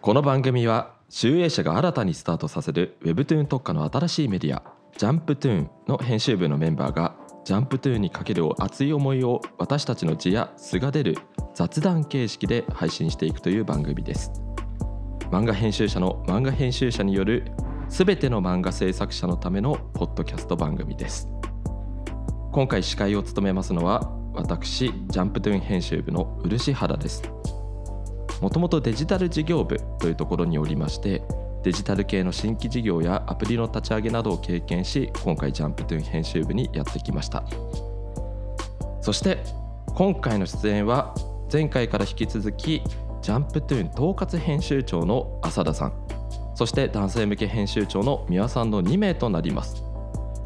この番組は集英社が新たにスタートさせる Webtoon 特化の新しいメディアジャンプトゥーンの編集部のメンバーがジャンプトゥーンにかける熱い思いを私たちの字や素が出る雑談形式で配信していくという番組です。漫画編集者の漫画編集者によるすべての漫画制作者のためのポッドキャスト番組です。今回司会を務めますのは私ジャンプトゥーン編集部の漆原です。もともとデジタル事業部というところにおりましてデジタル系の新規事業やアプリの立ち上げなどを経験し今回ジャンプトゥーン編集部にやってきました。そして今回の出演は前回から引き続きジャンプトゥーン統括編集長の浅田さん。そして男性向け編集長の三輪さんの2名となります。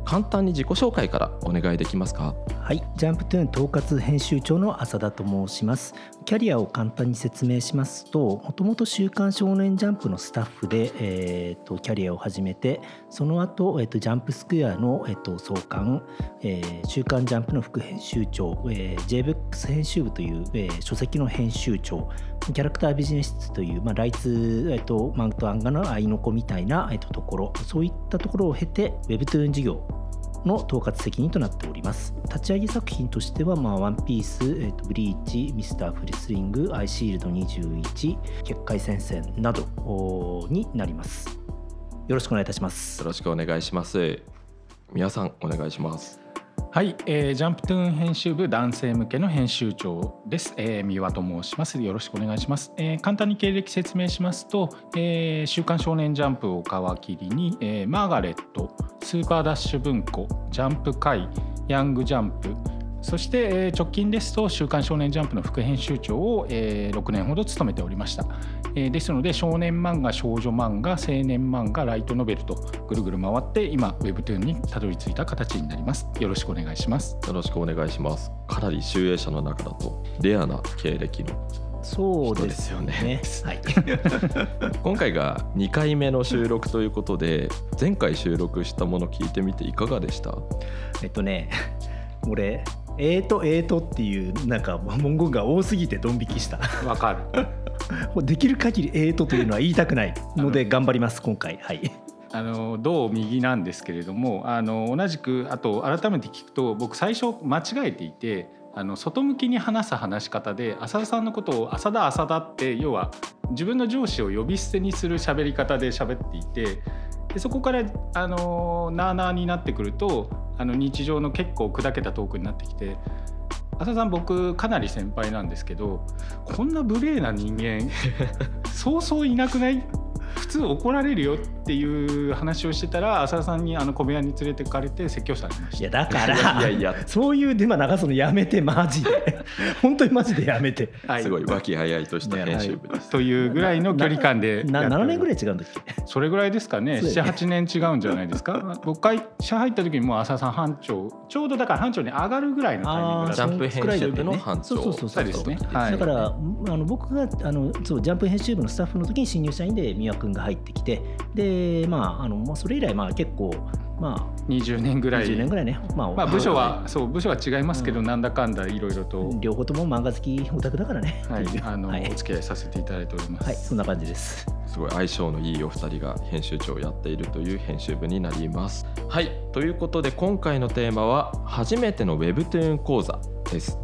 簡単に自己紹介からお願いできますか？はい、ジャンプトゥーン統括編集長の浅田と申します。キャリアを簡単に説明しますと、もともと週刊少年ジャンプのスタッフで、えー、とキャリアを始めて、その後、えー、とジャンプスクエアの、えー、と創刊、えー週刊ジャンプの副編集長、えー、JBOX 編集部という、えー書籍の編集長、キャラクタービジネスという、まあ、ライツ、えー、とマントアンガの愛の子みたいな、えー、とところ、そういったところを経て、Webtoon 事業の統括責任となっております立ち上げ作品としては、まあ、ワンピース、えーとブリーチ、ミスターフレスリング、アイシールド21、結界戦線などになります。よろしくお願いいたしますよ。ろしくお願いします皆さんお願いしますはい、えー、ジャンプトゥーン編集部男性向けの編集長です、えー、三輪と申します。よろしくお願いします、えー、簡単に経歴説明しますと、えー、週刊少年ジャンプを皮切りに、えー、マーガレットスーパーダッシュ文庫ジャンプ会ヤングジャンプそして、えー直近ですと「週刊少年ジャンプ」の副編集長を、えー6年ほど務めておりました、えーですので少年漫画少女漫画青年漫画ライトノベルとぐるぐる回って今 Webtoon にたどり着いた形になります。よろしくお願いします。よろしくお願いします。かなり集英社の中だとレアな経歴のそうですよね。はい、今回が2回目の収録ということで前回収録したもの聞いてみていかがでした？えっとね、俺、えーと、えーとっていうなんか文言が多すぎてドン引きした。わかるもう できる限りえーとというのは言いたくないので頑張ります、今回。はい。あの同右なんですけれどもあの同じくあと改めて聞くと僕最初間違えていてあの外向きに話す話し方で浅田さんのことを「浅田浅田」って要は自分の上司を呼び捨てにする喋り方で喋っていてでそこからあのなあなあになってくるとあの日常の結構砕けたトークになってきて。浅田さん僕かなり先輩なんですけどこんな無礼な人間 そうそういなくない？普通怒られるよっていう話をしてたら浅田さんにあの小部屋に連れてかれて説教されました。いやだから。いやいやそういうデマ流すのやめてマジで。本当にマジでやめて。はい。すごい和気あいあいとした編集部です、というぐらいの距離感で。な7年ぐらいい違うんだっけ？それぐらいですかね。そうだよね。78年違うんじゃないですか？僕会社入った時にもう浅田さん班長ちょうどだから班長に上がるぐらいのタイミングだったジャンプ編集部の班長。そうそうそうそうですね。はい。だからあの僕があのそうジャンプ編集部のスタッフの時に新入社員で三輪君が入ってきてでまああのまあそれ以来まあ結構ま20年ぐあらい。20年ぐらいね。まあ、まあ部署はそう部署は違いますけど、うん。なんだかんだいろいろと、両方とも漫画好きオタクだからね。はいあのはい。お付き合いさせていただいております。はいそんな感じです。すごい相性のいいお二人が編集長をやっているという編集部になります。はいということで今回のテーマは初めての Webtoon 講座です。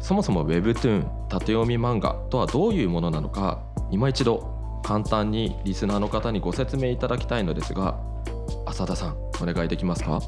そもそも Webtoon 縦読み漫画とはどういうものなのか今一度簡単にリスナーの方にご説明いただきたいのですが浅田さんお願いできますか？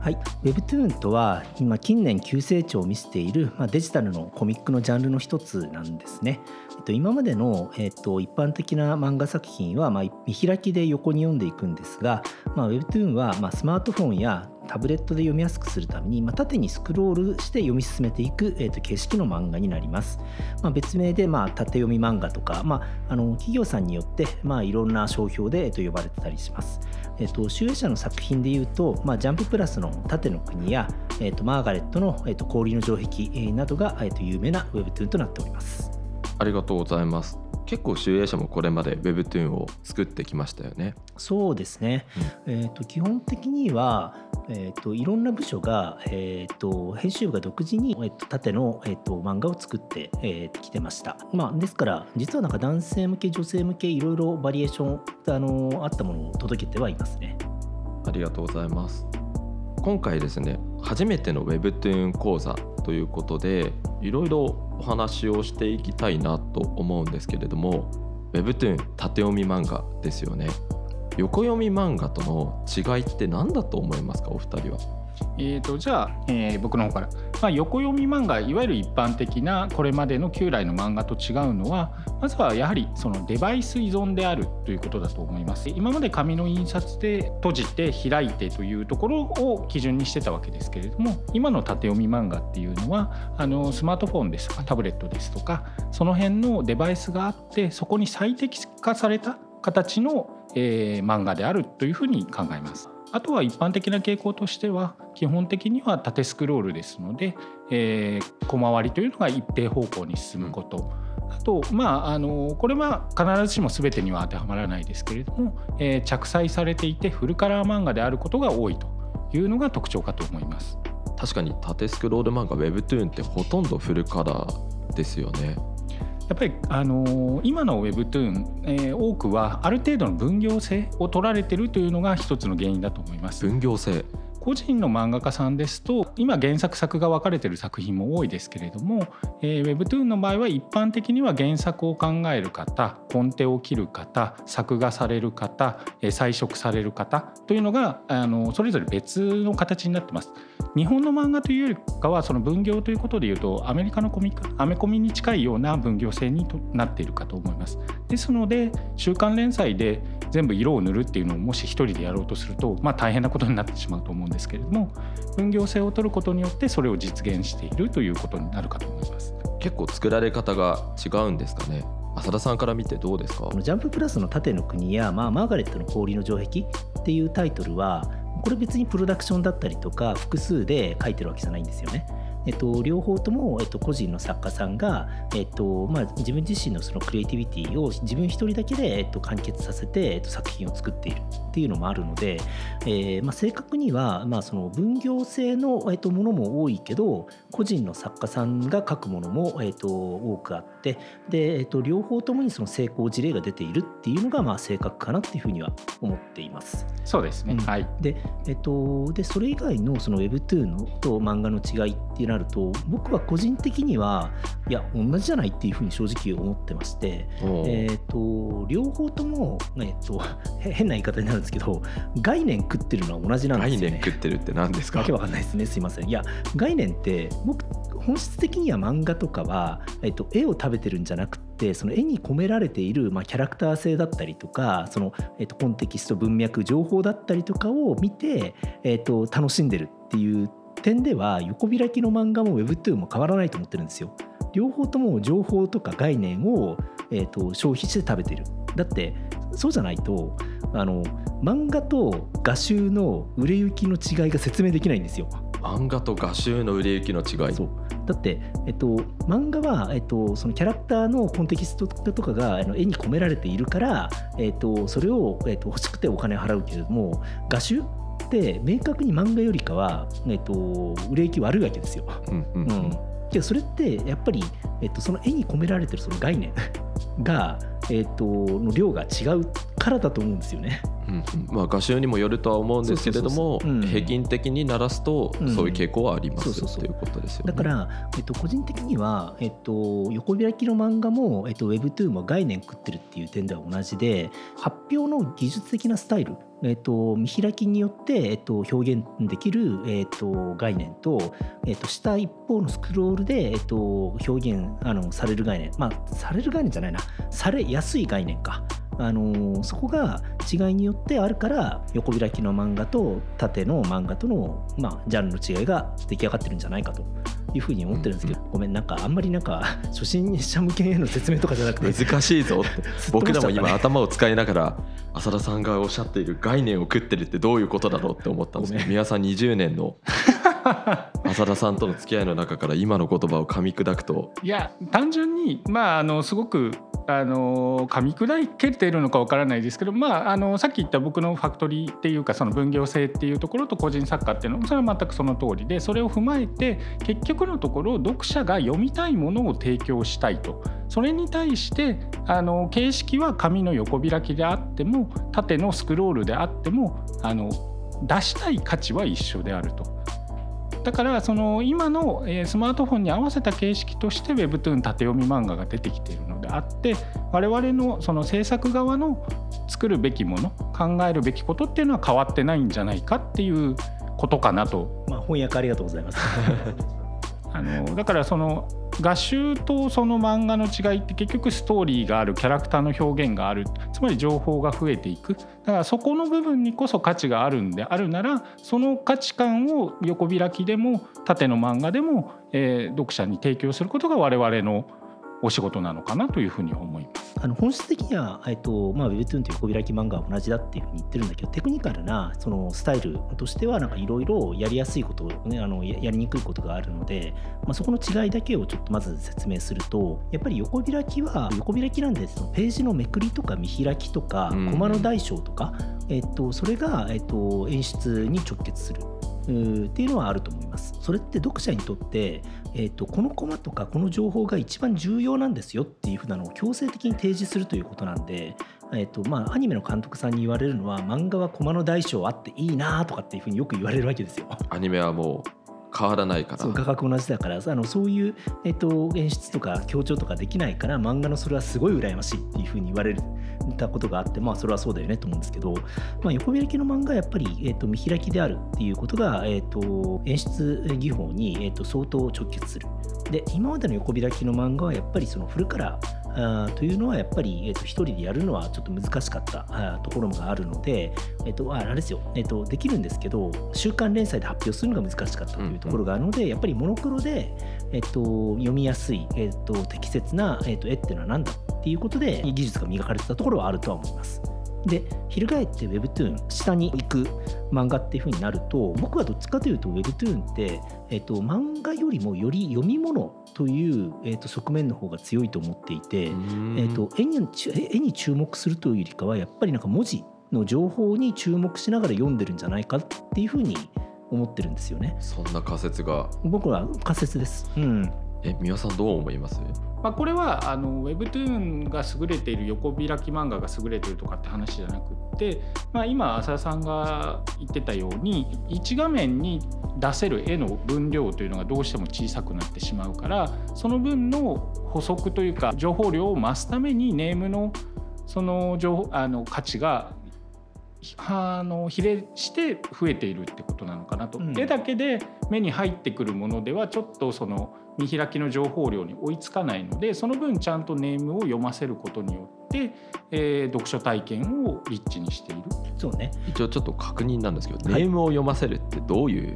はい、Webtoon とは今近年急成長を見せている、まあ、デジタルのコミックのジャンルの一つなんですね。えっと、今までの、えっと、一般的な漫画作品は、まあ、見開きで横に読んでいくんですが、まあ、Webtoon は、まあ、スマートフォンやタブレットで読みやすくするために、まあ、縦にスクロールして読み進めていく、えっと、形式の漫画になります。まあ、別名で、まあ、縦読み漫画とか、まあ、あの企業さんによって、まあ、いろんな商標で、えっと、呼ばれてたりします。えっと、集英社の作品でいうと、まあ、ジャンププラスの縦の国や、えっと、マーガレットの、えっと、氷の城壁えーなどが、えっと、有名な Webtoon となっております。ありがとうございます。結構集英社もこれまで Webtoon を作ってきましたよね。そうですね、えー、と基本的には、えーと、いろんな部署が、えーと、編集部が独自に、えーと、縦の、えー、と漫画を作って、えー、てました、まあ、ですから実はなんか男性向け女性向けいろいろバリエーションあのあったものを届けてはいますね。ありがとうございます。今回ですね初めての Webtoon 講座ということでいろいろお話をしていきたいなと思うんですけれども Webtoon 縦読み漫画ですよね。横読み漫画との違いって何だと思いますか？お二人は。えーと、じゃあ、えー、僕の方から、まあ、横読み漫画いわゆる一般的なこれまでの旧来の漫画と違うのはまずはやはりそのデバイス依存であるということだと思います。今まで紙の印刷で閉じて開いてというところを基準にしてたわけですけれども今の縦読み漫画っていうのはあのスマートフォンですとか？タブレットですとかその辺のデバイスがあってそこに最適化された形の、えー、漫画であるというふうに考えます。あとは一般的な傾向としては基本的には縦スクロールですので、えー、小回りというのが一定方向に進むこと。あとまああのこれは必ずしも全てには当てはまらないですけれども、えー、着彩されていてフルカラー漫画であることが多いというのが特徴かと思います確かに縦スクロール漫画 Webtoon ってほとんどフルカラーですよねやっぱり、あの、今の Webtoon、えー、多くはある程度の分業制を取られてるというのが一つの原因だと思います。分業制個人の漫画家さんですと今原作作が分かれてる作品も多いですけれども、えー、Webtoon の場合は一般的には原作を考える方コンテを切る方作画される方、えー、彩色される方というのがあのそれぞれ別の形になってます。日本の漫画というよりかはその分業ということでいうとアメリカのコミックアメコミに近いような分業制になっているかと思います。ですので週刊連載で全部色を塗るっていうのをもし一人でやろうとすると、まあ、大変なことになってしまうと思うんですけれども分業制を取ることによってそれを実現しているということになるかと思います。結構作られ方が違うんですかね？浅田さんから見てどうですか？ジャンププラスの縦の国や、まあ、マーガレットの氷の城壁っていうタイトルはこれ別にプロダクションだったりとか複数で書いてるわけじゃないんですよね。えっと、両方とも、えっと、個人の作家さんが、えっとまあ、自分自身のそのクリエイティビティを自分一人だけで、えっと、完結させて、えっと、作品を作っているっていうのもあるので、えーまあ、正確には、まあ、その分業制の、えっと、ものも多いけど個人の作家さんが書くものも、えっと、多くあってで、えっと、両方ともにその成功事例が出ているっていうのが、まあ、正確かなっていうふうには思っています。そうですね、うん、はい。でえっと、でそれ以外のその Webtoon のと漫画の違いってなると僕は個人的にはいや同じじゃないっていうふうに正直思ってまして、えーと、両方とも、えーと、変な言い方になるんですけど概念食ってるのは同じなんですよね。概念食ってるって何ですか？わけわかんないですねすいません。いや概念って僕本質的には漫画とかは、えっと、絵を食べてるんじゃなくてその絵に込められている、まあ、キャラクター性だったりとかその、えっと、コンテキスト文脈情報だったりとかを見て、えっと、楽しんでるっていう点では横開きの漫画も Webtoon も変わらないと思ってるんですよ。両方とも情報とか概念を、えーと、消費して食べてる。だってそうじゃないとあの漫画と画集の売れ行きの違いが説明できないんですよ。漫画と画集の売れ行きの違いそうだって、えっと、漫画は、えっと、そのキャラクターのコンテキストとかが絵に込められているから、えっと、それを、えっと、欲しくてお金払うけれども画集って明確に漫画よりかは、えっと、売れ行き悪いわけですよ。うんうんうん、それってやっぱり、えっと、その絵に込められてるその概念が、えっと、の量が違うからだと思うんですよね。うんまあ、画集にもよるとは思うんですけれども平均的にならすとそういう傾向はありますということですよね。だから、えっと、個人的には、えっと、横開きの漫画も、えっと、Webtoon も概念食ってるっていう点では同じで発表の技術的なスタイルえっと、見開きによって、えっと、表現できる、えっと、概念と、えっと、下一方のスクロールで、えっと、表現あのされる概念。まあされる概念じゃないな。されやすい概念か。あのそこが違いによってあるから横開きの漫画と縦の漫画との、まあ、ジャンルの違いが出来上がってるんじゃないかと。いうふうに思ってるんですけど、うん、ごめんなんかあんまりなんか初心者向けへの説明とかじゃなくて難しいぞって。僕らも今頭を使いながら浅田さんがおっしゃっている概念を食ってるってどういうことだろうって思ったんですけど宮さん20年の 浅田さんとの付き合いの中から今の言葉を噛み砕くと。いや単純にまああのすごくあの噛み砕けてるのかわからないですけど、まあ、あのさっき言った僕のファクトリーっていうかその分業制っていうところと個人作家っていうのもそれは全くその通りでそれを踏まえて結局のところ読者が読みたいものを提供したいとそれに対してあの形式は紙の横開きであっても縦のスクロールであってもあの出したい価値は一緒であると。だからその今のスマートフォンに合わせた形式として Webtoon 縦読み漫画が出てきているのであって我々のその制作側の作るべきもの考えるべきことっていうのは変わってないんじゃないかっていうことかなと。まあ、翻訳ありがとうございます あのだからその画集とその漫画の違いって結局ストーリーがあるキャラクターの表現があるつまり情報が増えていく。だからそこの部分にこそ価値があるんであるならその価値観を横開きでも縦の漫画でも、えー、読者に提供することが我々のお仕事なのかなというふうに思います。あの本質的には、えっとまあ、Webtoon という横開き漫画は同じだっていうふうに言ってるんだけどテクニカルなそのスタイルとしてはいろいろやりやすいこと、ね、あのやりにくいことがあるので、まあ、そこの違いだけをちょっとまず説明するとやっぱり横開きは横開きなんでそのページのめくりとか見開きとか、コマの大小とか、えっと、それが、えっと、演出に直結する。っていうのはあると思います。それって読者にとって、えーと、このコマとかこの情報が一番重要なんですよっていうふうなのを強制的に提示するということなんで、えーとまあ、アニメの監督さんに言われるのは漫画はコマの大小あっていいなとかっていうふうによく言われるわけですよ。アニメはもう変わらないからそう画角同じだからあのそういう、えっと、演出とか強調とかできないから漫画のそれはすごい羨ましいっていうふうに言われたことがあってまあそれはそうだよねと思うんですけど、まあ、横開きの漫画はやっぱり、えっと、見開きであるっていうことが、えっと、演出技法に、えっと、相当直結する。で今までの横開きの漫画はやっぱりそのフルカラーあというのはやっぱり、えーと、一人でやるのはちょっと難しかったあところがあるので、えーと、あれですよ、えーと、できるんですけど週刊連載で発表するのが難しかったというところがあるので、うん。うん、やっぱりモノクロで、えー、と読みやすい、えー、と適切な、えー、と絵っていうのは何だっていうことで技術が磨かれてたところはあるとは思います。で翻って Webtoon 下に行く漫画っていう風になると僕はどっちかというと Webtoon って、えーと、漫画よりもより読み物という、えーと、側面の方が強いと思っていて、えーと、絵に絵に注目するというよりかはやっぱりなんか文字の情報に注目しながら読んでるんじゃないかっていう風に思ってるんですよね。そんな仮説が僕は仮説です。うん。え、皆さんどう思います？まあ、これはあの Webtoon が優れている横開き漫画が優れているとかって話じゃなくって、まあ、今浅田さんが言ってたように1画面に出せる絵の分量というのがどうしても小さくなってしまうからその分の補足というか情報量を増すためにネームのその情報あの価値があの比例して増えているってことなのかなと、うん、絵だけで目に入ってくるものではちょっとその見開きの情報量に追いつかないのでその分ちゃんとネームを読ませることによって、えー、読書体験をリッチにしている。そうね。一応ちょっと確認なんですけど、はい、ネームを読ませるってどういう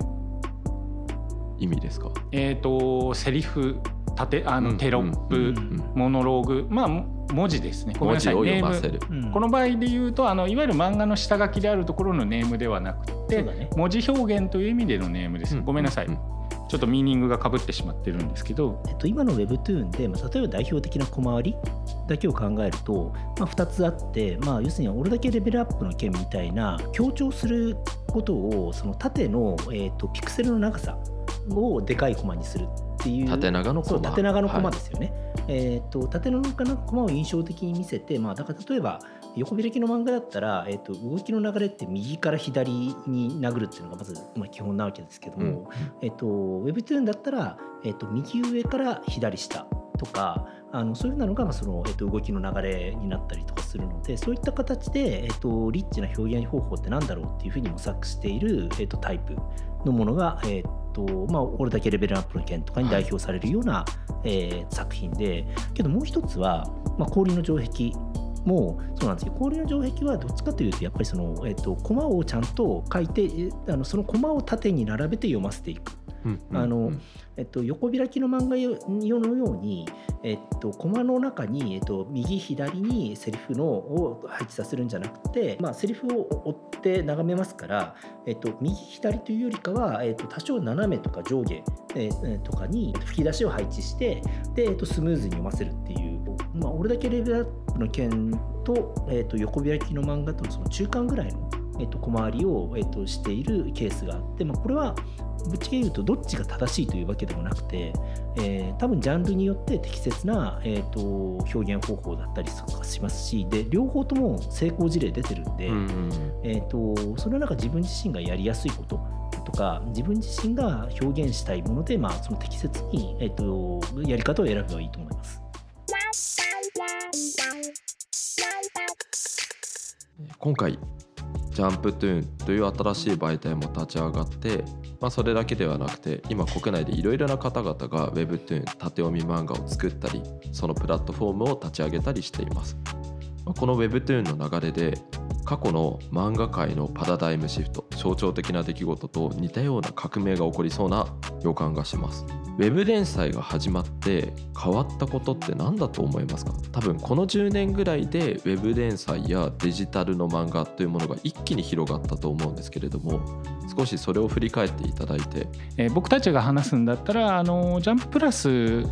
意味ですか？えっ、ー、とセリフ縦あのテロップ、うんうん、モノローグまあ文字ですね。ごめんなさい。ネーム、この場合で言うとあのいわゆる漫画の下書きであるところのネームではなくて、ね、文字表現という意味でのネームです、ごめんなさい、ちょっとミーニングがかぶってしまってるんですけど、えっと、今の Webtoon で、まあ、例えば代表的な小回りだけを考えると、まあ、2つあって、まあ、要するに俺だけレベルアップの件みたいな強調することをその縦の、えーと、ピクセルの長さをでかいコマにするっていう。縦長のコマ。縦長のコマですよね、はい、えーと、縦長のコマを印象的に見せて、まあ、だから例えば横開きの漫画だったら、えーと、動きの流れって右から左に殴るっていうのがまず、まあ、基本なわけですけども、うん、えーと、Webtoon だったら、えー、と右上から左下とかあのそういうのが、まあそのえー、と動きの流れになったりとかするのでそういった形で、えー、とリッチな表現方法って何だろうっていうふうに模索している、えー、とタイプのものが、えーとまあ、俺だけレベルアップの件とかに代表されるような、はい、えー、作品でけどもう一つは、まあ、氷の城壁もそうなんですけど氷の城壁はどっちかというとやっぱりその、えーと、コマをちゃんと書いてあのそのコマを縦に並べて読ませていく。あのえっと、横開きの漫画用のように、えっと、コマの中に、えっと、右左にセリフのを配置させるんじゃなくて、まあ、セリフを追って眺めますから、えっと、右左というよりかは、えっと、多少斜めとか上下、えー、とかに吹き出しを配置してで、えっと、スムーズに読ませるっていうまあ、俺だけレベルアップの件と,、えー、と横開きの漫画とその中間ぐらいの、えー、と小回りを、えー、としているケースがあって、まあ、これはぶっちゃけ言うとどっちが正しいというわけでもなくて、えー、多分ジャンルによって適切な、えー、と表現方法だったりとかしますしで両方とも成功事例出てるんで、うんうんえー、とそれはなんか自分自身がやりやすいこととか自分自身が表現したいもので、まあ、その適切に、えー、とやり方を選べばいいと思います。今回ジャンプトゥーンという新しい媒体も立ち上がって、まあ、それだけではなくて今国内でいろいろな方々が Webtoon 縦読み漫画を作ったりそのプラットフォームを立ち上げたりしています、まあこの Webtoon の流れで過去の漫画界のパラダイムシフト象徴的な出来事と似たような革命が起こりそうな予感がします。ウェブ連載が始まって変わったことって何だと思いますか？多分この10年ぐらいでウェブ連載やデジタルの漫画というものが一気に広がったと思うんですけれども少しそれを振り返っていただいて。えー僕たちが話すんだったらあのジャンププラス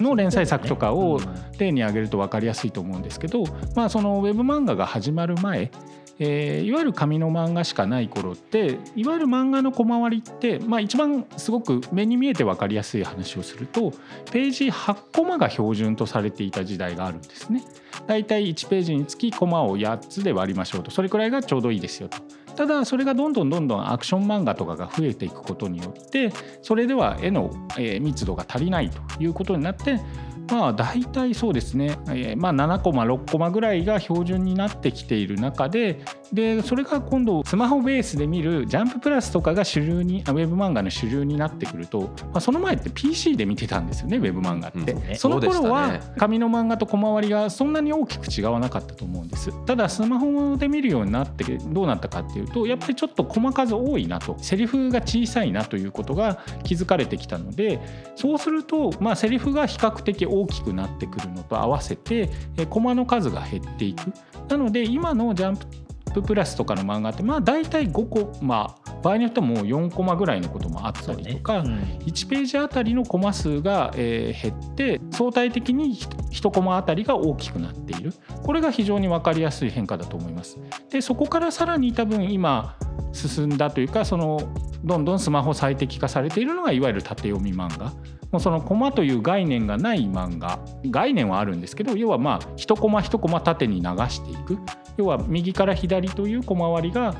の連載作とかを例に挙げると分かりやすいと思うんですけど、まあ、そのウェブ漫画が始まる前、えーいわゆる紙の漫画しかない頃っていわゆる漫画の小回りって、まあ、一番すごく目に見えて分かりやすい話をするとページ8コマが標準とされていた時代があるんですね。だいたい1ページにつきコマを8つで割りましょうとそれくらいがちょうどいいですよと。ただそれがどんどんどんどんアクション漫画とかが増えていくことによってそれでは絵のえー密度が足りないということになってまあ大体そうですね、えーまあ、7コマ6コマぐらいが標準になってきている中ででそれが今度スマホベースで見るジャンププラスとかが主流にあウェブ漫画の主流になってくると、まあ、その前って PC で見てたんですよねウェブ漫画って。うん。ね。その頃は紙の漫画と小回りがそんなに大きく違わなかったと思うんです。ただスマホで見るようになってどうなったかっていうとやっぱりちょっと細数多いなと。セリフが小さいなということが気づかれてきたのでそうするとまあセリフが比較的大きくなってくるのと合わせてえコマの数が減っていく。なので今のジャンププラスとかの漫画ってまあ大体5個まあ場合によってはもう4コマぐらいのこともあったりとか、1ページあたりのコマ数が、えー減って相対的に1コマあたりが大きくなっている。これが非常に分かりやすい変化だと思います。でそこからさらに多分今進んだというかそのどんどんスマホ最適化されているのがいわゆる縦読み漫画。もうそのコマという概念がない漫画概念はあるんですけど要はまあ1コマ1コマ縦に流していく要は右から左という小回りが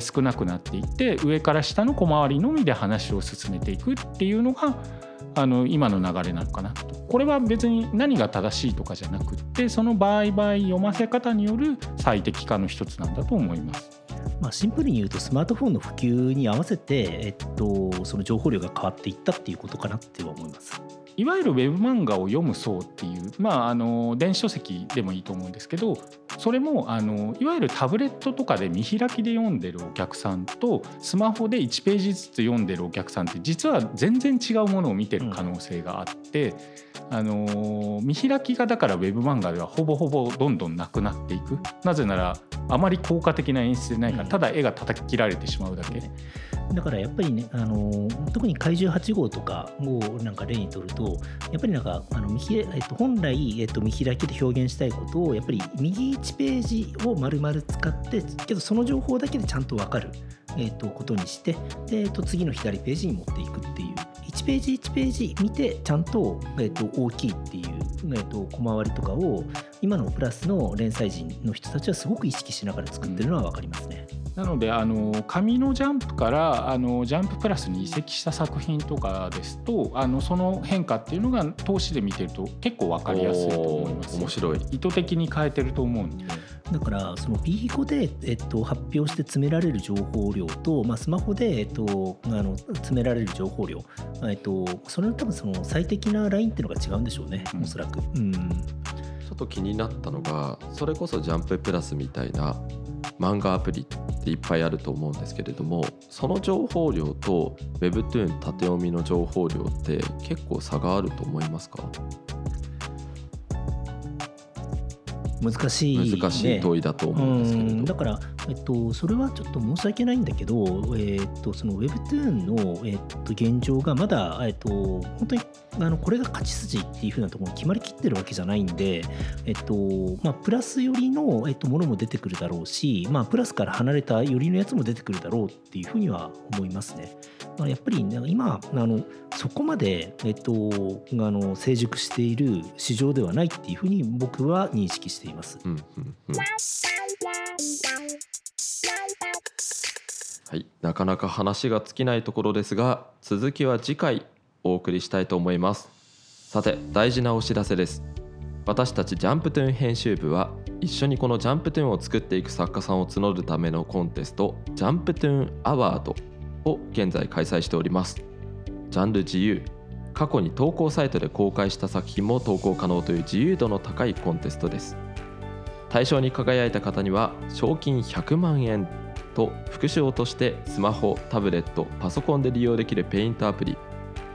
少なくなっていって上から下の小回りのみで話を進めていくっていうのがあの今の流れなのかなとこれは別に何が正しいとかじゃなくってその場合場合読ませ方による最適化の一つなんだと思います。まあ、シンプルに言うとスマートフォンの普及に合わせて、えっと、その情報量が変わっていったっていうことかなっては思います。いわゆるウェブ漫画を読む層っていう、まあ、あの電子書籍でもいいと思うんですけどそれもあのいわゆるタブレットとかで見開きで読んでるお客さんとスマホで1ページずつ読んでるお客さんって実は全然違うものを見てる可能性があって、あの見開きがだからウェブ漫画ではほぼほぼどんどんなくなっていく。なぜならあまり効果的な演出でないからうん。ただ絵が叩き切られてしまうだけ。だからやっぱりね、あの特に怪獣8号とかをなんか例にとると、やっぱりなんかあの見開えっと、本来、えっと、見開きで表現したいことを、やっぱり右1ページを丸々使って、けどその情報だけでちゃんと分かる、えっと、ことにしてで、えっと、次の左ページに持っていくっていう、1ページ1ページ見て、ちゃんと、えっと、大きいっていう、えっと、小回りとかを、今のプラスの連載人の人たちはすごく意識しながら作ってるのは分かりますね。なのであの紙のジャンプからあのジャンププラスに移籍した作品とかですとあのその変化っていうのが投資で見てると結構分かりやすいと思います。面白い意図的に変えてると思うんで。だからその B5 で、えっと、発表して詰められる情報量と、まあ、スマホで、えっと、あの詰められる情報量、えっと、それの多分その最適なラインっていうのが違うんでしょうね、うんおそらく。うんちょっと気になったのがそれこそ「ジャンププラス」みたいな漫画アプリっていっぱいあると思うんですけれどもその情報量と Webtoon 縦読みの情報量って結構差があると思いますか？難しい、ね、難しい問いだと思うんですけれど。うんだからえっと、それはちょっと申し訳ないんだけど、えっと、その Webtoon の、えっと、現状がまだ、えっと、本当にあのこれが勝ち筋っていうふうなところに決まりきってるわけじゃないんで、えっとまあ、プラス寄りの、えっと、ものも出てくるだろうし、まあ、プラスから離れた寄りのやつも出てくるだろうっていうふうには思いますね。まあ、やっぱり、ね、今あのそこまで、えっと、あの成熟している市場ではないっていうふうに僕は認識しています。うんうんうんはい、なかなか話が尽きないところですが続きは次回お送りしたいと思います。さて大事なお知らせです。私たちジャンプトゥーン編集部は一緒にこのジャンプトゥーンを作っていく作家さんを募るためのコンテストジャンプトゥーンアワードを現在開催しております。ジャンル自由過去に投稿サイトで公開した作品も投稿可能という自由度の高いコンテストです。対象に輝いた方には賞金100万円と副賞としてスマホタブレットパソコンで利用できるペイントアプリ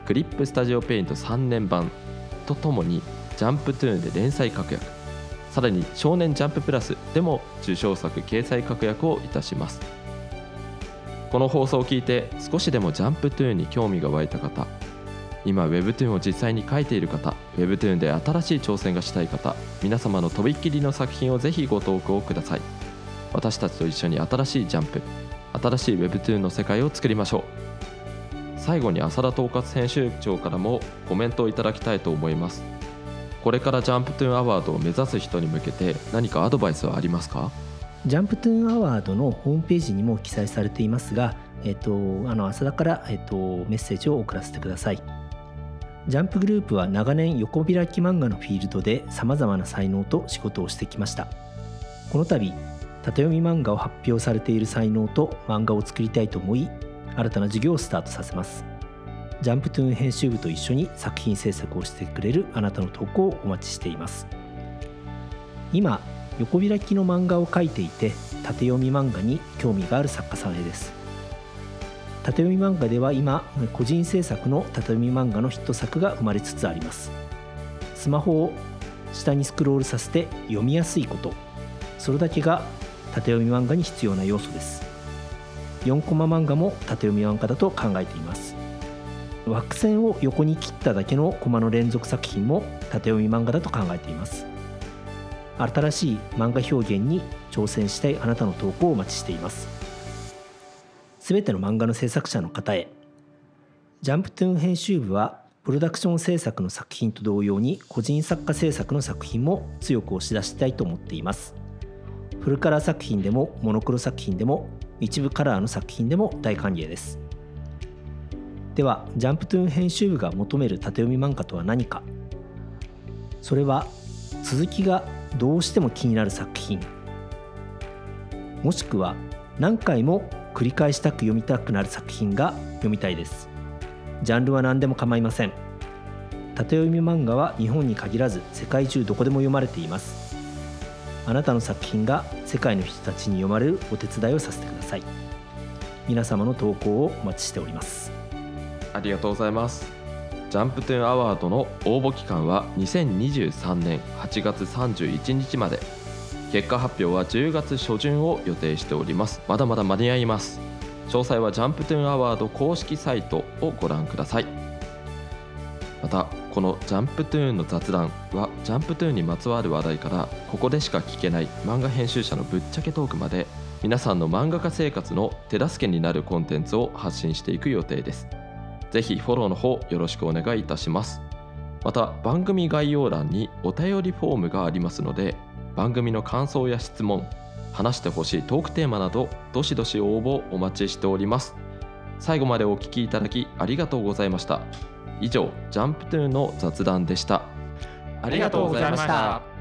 クリップスタジオペイント3年版とともにジャンプトゥーンで連載確約。さらに少年ジャンププラスでも受賞作掲載確約をいたします。この放送を聞いて少しでもジャンプトゥーンに興味が湧いた方今 Webtoon を実際に書いている方 Webtoon で新しい挑戦がしたい方皆様のとびっきりの作品をぜひご投稿ください。私たちと一緒に新しいジャンプ新しい Webtoon の世界を作りましょう。最後に浅田統括編集長からもコメントをいただきたいと思います。これからジャンプトゥーンアワードを目指す人に向けて何かアドバイスはありますか？ジャンプトゥーンアワードのホームページにも記載されていますが、えっと、あの浅田から、えっと、メッセージを送らせてください。ジャンプグループは長年横開き漫画のフィールドでさまざまな才能と仕事をしてきました。この度縦読み漫画を発表されている才能と漫画を作りたいと思い新たな事業をスタートさせます。ジャンプトゥーン編集部と一緒に作品制作をしてくれるあなたの投稿をお待ちしています。今横開きの漫画を描いていて縦読み漫画に興味がある作家さんへです。縦読み漫画では今個人制作の縦読み漫画のヒット作が生まれつつあります。スマホを下にスクロールさせて読みやすいこと。それだけが縦読み漫画に必要な要素です。4コマ漫画も縦読み漫画だと考えています。枠線を横に切っただけのコマの連続作品も縦読み漫画だと考えています。新しい漫画表現に挑戦したいあなたの投稿をお待ちしています。すべての漫画の制作者の方へ。ジャンプトゥーン編集部はプロダクション制作の作品と同様に個人作家制作の作品も強く押し出したいと思っています。フルカラー作品でもモノクロ作品でも一部カラーの作品でも大歓迎です。ではジャンプトゥーン編集部が求める縦読み漫画とは何か。それは続きがどうしても気になる作品。もしくは何回も繰り返したく読みたくなる作品が読みたいです。ジャンルは何でも構いません。縦読み漫画は日本に限らず世界中どこでも読まれています。あなたの作品が世界の人たちに読まれるお手伝いをさせてください。皆様の投稿をお待ちしております。ありがとうございます。ジャンプトゥーンアワードの応募期間は2023年8月31日まで。結果発表は10月初旬を予定しております。まだまだ間に合います。詳細はジャンプトゥーンアワード公式サイトをご覧ください。またこの「ジャンプトゥーンの雑談」はジャンプトゥーンにまつわる話題からここでしか聞けない漫画編集者のぶっちゃけトークまで皆さんの漫画家生活の手助けになるコンテンツを発信していく予定です。ぜひフォローの方よろしくお願いいたします。また番組概要欄にお便りフォームがありますので番組の感想や質問話してほしいトークテーマなどどしどし応募お待ちしております。最後までお聴きいただきありがとうございました。以上ジャンプトゥーの雑談でした。ありがとうございました。